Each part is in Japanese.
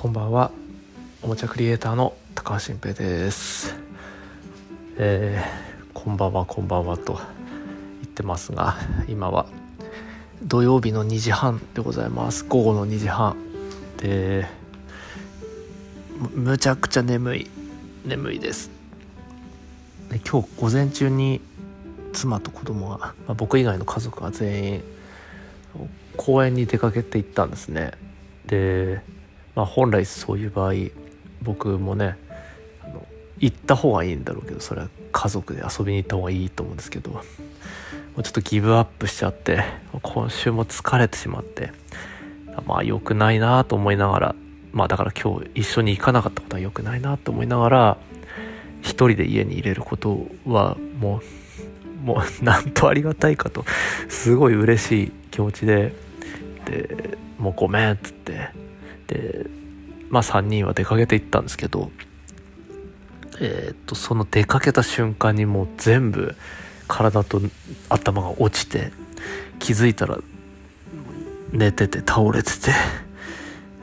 こんばんは。おもちゃクリエイターの高橋新平です。えー、こんばんはこんばんはと言ってますが今は土曜日の2時半でございます。午後の2時半でむちゃくちゃ眠い眠いです。で今日午前中に妻と子供が、まあ、僕以外の家族が全員公園に出かけて行ったんですね。で、まあ、本来そういう場合僕もねあの行った方がいいんだろうけどそれは家族で遊びに行った方がいいと思うんですけどもうちょっとギブアップしちゃって今週も疲れてしまってまあ良くないなと思いながらまあだから今日一緒に行かなかったことは良くないなと思いながら一人で家に入れることはもうもうなんとありがたいかとすごい嬉しい気持ちででもうごめんっつってでまあ3人は出かけていったんですけどえ、っとその出かけた瞬間にもう全部体と頭が落ちて気づいたら寝てて倒れてて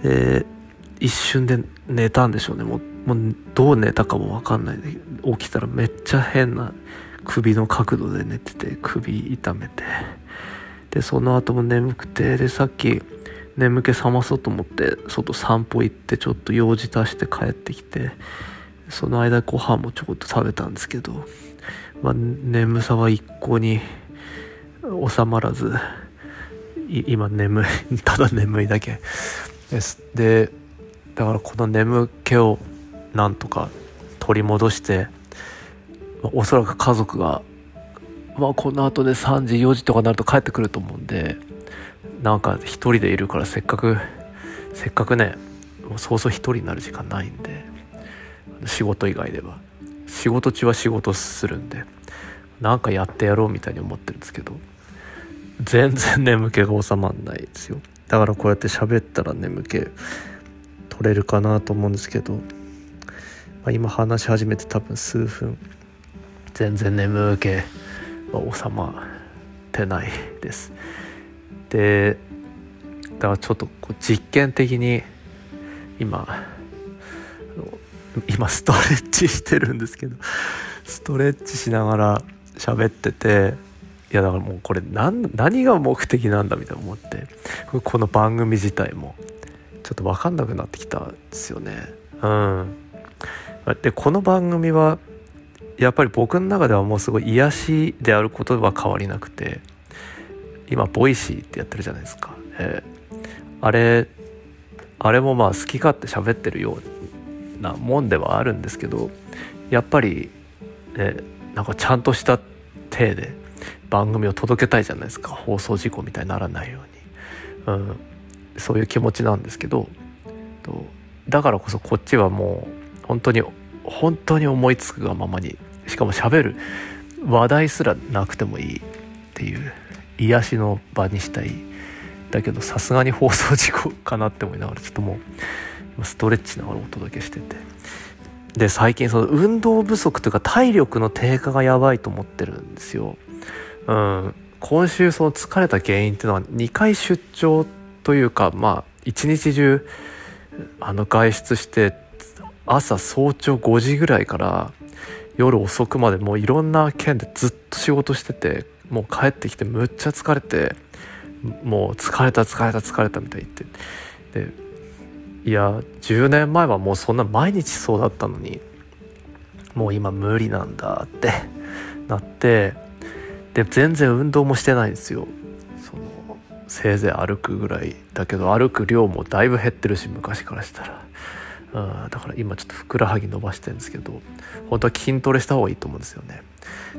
で一瞬で寝たんでしょうね。もうもうどう寝たかも分かんない。で起きたらめっちゃ変な首の角度で寝てて首痛めて。でその後も眠くてでさっき眠気覚まそうと思って外散歩行ってちょっと用事足して帰ってきてその間ご飯もちょこっと食べたんですけど、まあ、眠さは一向に収まらず今眠い ただ眠いだけ。です。でだからこの眠気をなんとか取り戻してまあおそらく家族がまあこの後で3時4時とかになると帰ってくると思うんでなんか一人でいるからせっかくせっかくねもうそうそう一人になる時間ないんで仕事以外では。仕事中は仕事するんでなんかやってやろうみたいに思ってるんですけど全然眠気が収まんないですよ。だからこうやって喋ったら眠気取れるかなと思うんですけど、まあ、今話し始めて多分数分全然眠気は収まってないです。でだからちょっとこう実験的に今今ストレッチしてるんですけどストレッチしながら喋ってていやだからもうこれ何何が目的なんだみたいな思ってこの番組自体もちょっと分かんなくなってきたんですよね。うん。でこの番組はやっぱり僕の中ではもうすごい癒しであることは変わりなくて今 Voicy ってやってるじゃないですか、えー、あれあれもまあ好き勝手喋ってるようなもんではあるんですけどやっぱり、ね、なんかちゃんとした体で番組を届けたいじゃないですか。放送事故みたいにならないように、うん、そういう気持ちなんですけどだからこそこっちはもう本当に本当に思いつくがままにしかもしゃべる話題すらなくてもいいっていう。癒しの場にしたい。だけどさすがに放送事故かなって思いながらちょっともうストレッチながらお届けしてて。で最近その運動不足というか体力の低下がやばいと思ってるんですよ。うん、今週その疲れた原因っていうのは2回出張というかまあ一日中あの外出して朝早朝5時ぐらいから夜遅くまでもういろんな県でずっと仕事しててもう帰ってきてむっちゃ疲れてもう疲れた疲れた疲れたみたいって。でいや10年前はもうそんな毎日そうだったのにもう今無理なんだってなってで全然運動もしてないんですよ。そのせいぜい歩くぐらいだけど歩く量もだいぶ減ってるし昔からしたら、うん、だから今ちょっとふくらはぎ伸ばしてるんですけど本当は筋トレした方がいいと思うんですよね。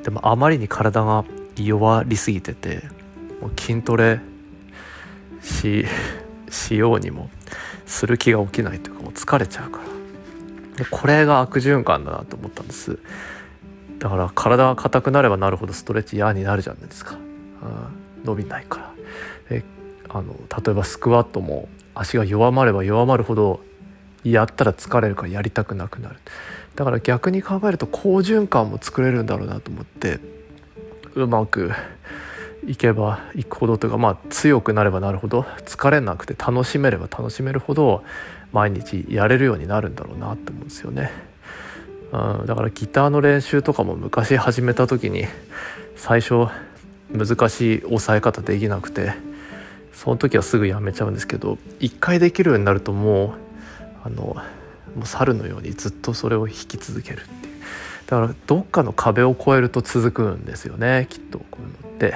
でもあまりに体が弱りすぎててもう筋トレし しようにもする気が起きないというかもう疲れちゃうから。でこれが悪循環だなと思ったんです。だから体が硬くなればなるほどストレッチ嫌になるじゃないですか、うん、伸びないから。あの例えばスクワットも足が弱まれば弱まるほどやったら疲れるからやりたくなくなるだから逆に考えると好循環も作れるんだろうなと思ってうまくいけばいくほどというかまあ強くなればなるほど疲れなくて楽しめれば楽しめるほど毎日やれるようになるんだろうなって思うんですよね。うん、だからギターの練習とかも昔始めた時に最初難しい押さえ方できなくてその時はすぐやめちゃうんですけど一回できるようになるともうあのもう猿のようにずっとそれを弾き続けるっていう。だからどっかの壁を越えると続くんですよねきっとこういうのって。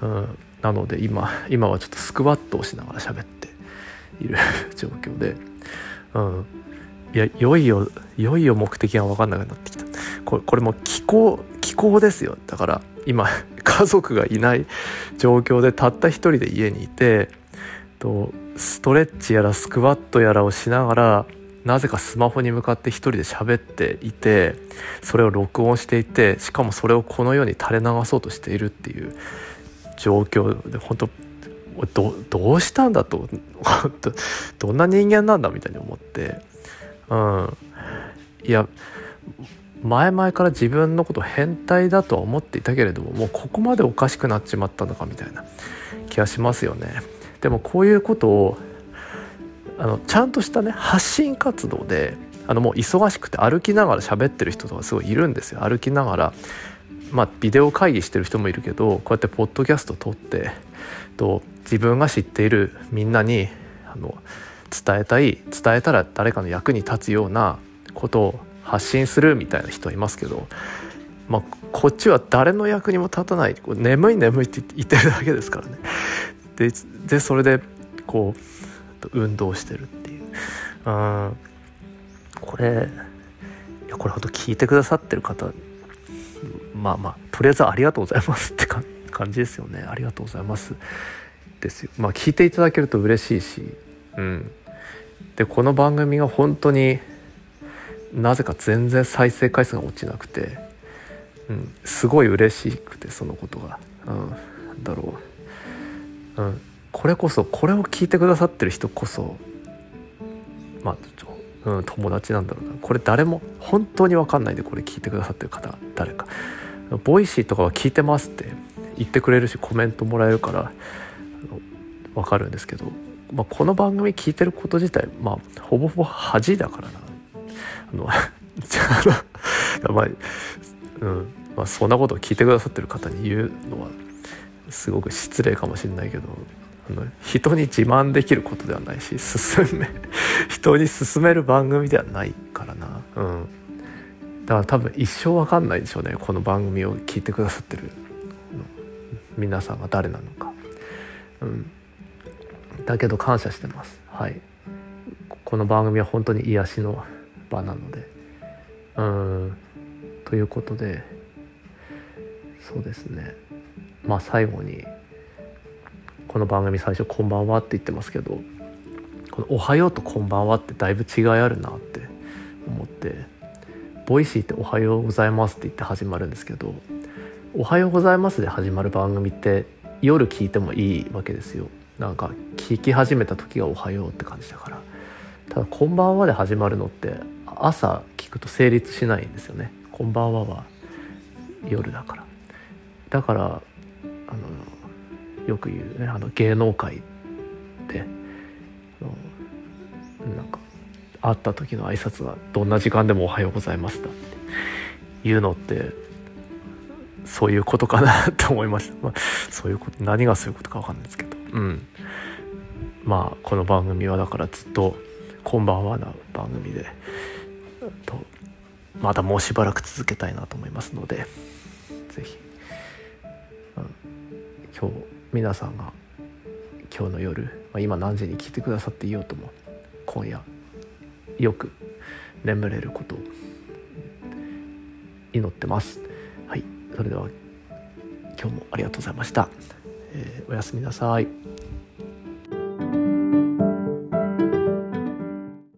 うん、なので今今はちょっとスクワットをしながら喋っている 状況で、うん、いやいよいよいよいよ目的が分かんなくなってきた。これこれも気候気候ですよ。だから今家族がいない状況でたった一人で家にいてとストレッチやらスクワットやらをしながらなぜかスマホに向かって一人で喋っていてそれを録音していてしかもそれをこの世に垂れ流そうとしているっていう状況で本当どどうしたんだと どんな人間なんだみたいに思ってうんいや前々から自分のこと変態だとは思っていたけれどももうここまでおかしくなっちまったのかみたいな気がしますよね。でもこういうことをあのちゃんとしたね発信活動であのもう忙しくて歩きながら喋ってる人とかすごいいるんですよ。歩きながらまあビデオ会議してる人もいるけどこうやってポッドキャスト撮ってと自分が知っているみんなにあの伝えたい伝えたら誰かの役に立つようなことを発信するみたいな人いますけど、まあ、こっちは誰の役にも立たない眠い眠いって言ってるだけですからね。ででそれでこう運動してるっていう。うんこれいやこれほんと聞いてくださってる方まあまあとりあえずありがとうございますって感じですよね。ありがとうございます。ですよ。まあ聞いていただけると嬉しいし。うん。でこの番組が本当になぜか全然再生回数が落ちなくて、うん、すごい嬉しくてそのことが、うん、だろう、うん、これこそこれを聞いてくださってる人こそまあちょ、うん、友達なんだろうな。これ誰も本当に分かんないでこれ聞いてくださってる方誰か。 Voicy とかは聞いてますって言ってくれるしコメントもらえるから分かるんですけど、まあ、この番組聞いてること自体まあほぼほぼ恥だからな。あのまあ、うん。まあ、そんなことを聞いてくださってる方に言うのはすごく失礼かもしれないけどあの人に自慢できることではないし進め 人に勧める番組ではないからな。うん。だから多分一生わかんないんでしょうねこの番組を聞いてくださってる皆さんが誰なのか。うん。だけど感謝してます。はい。この番組は本当に癒しの場なので。うん。ということでそうですね。まあ最後にこの番組最初「こんばんは」って言ってますけどこの「おはよう」と「こんばんは」ってだいぶ違いあるなって思って Voicy って「おはようございます」って言って始まるんですけど「おはようございます」で始まる番組って夜聞いてもいいわけですよ。なんか聞き始めた時が「おはよう」って感じだから。ただ「こんばんは」で始まるのって朝聞くと成立しないんですよね「こんばんは」は夜だから。だからよく言うね。あの芸能界でなんか会った時の挨拶はどんな時間でも「おはようございます」だっていうのってそういうことかなと思いました、まあ、そういうこと何がそういうことか分かんないですけど。うん。まあこの番組はだからずっと「こんばんは」な番組でとまたもうしばらく続けたいなと思いますので是非、うん、今日皆さんが今日の夜、まあ、今何時に聞いてくださっていようとも今夜よく眠れることを祈ってます。はい。それでは今日もありがとうございました、えー、おやすみなさい。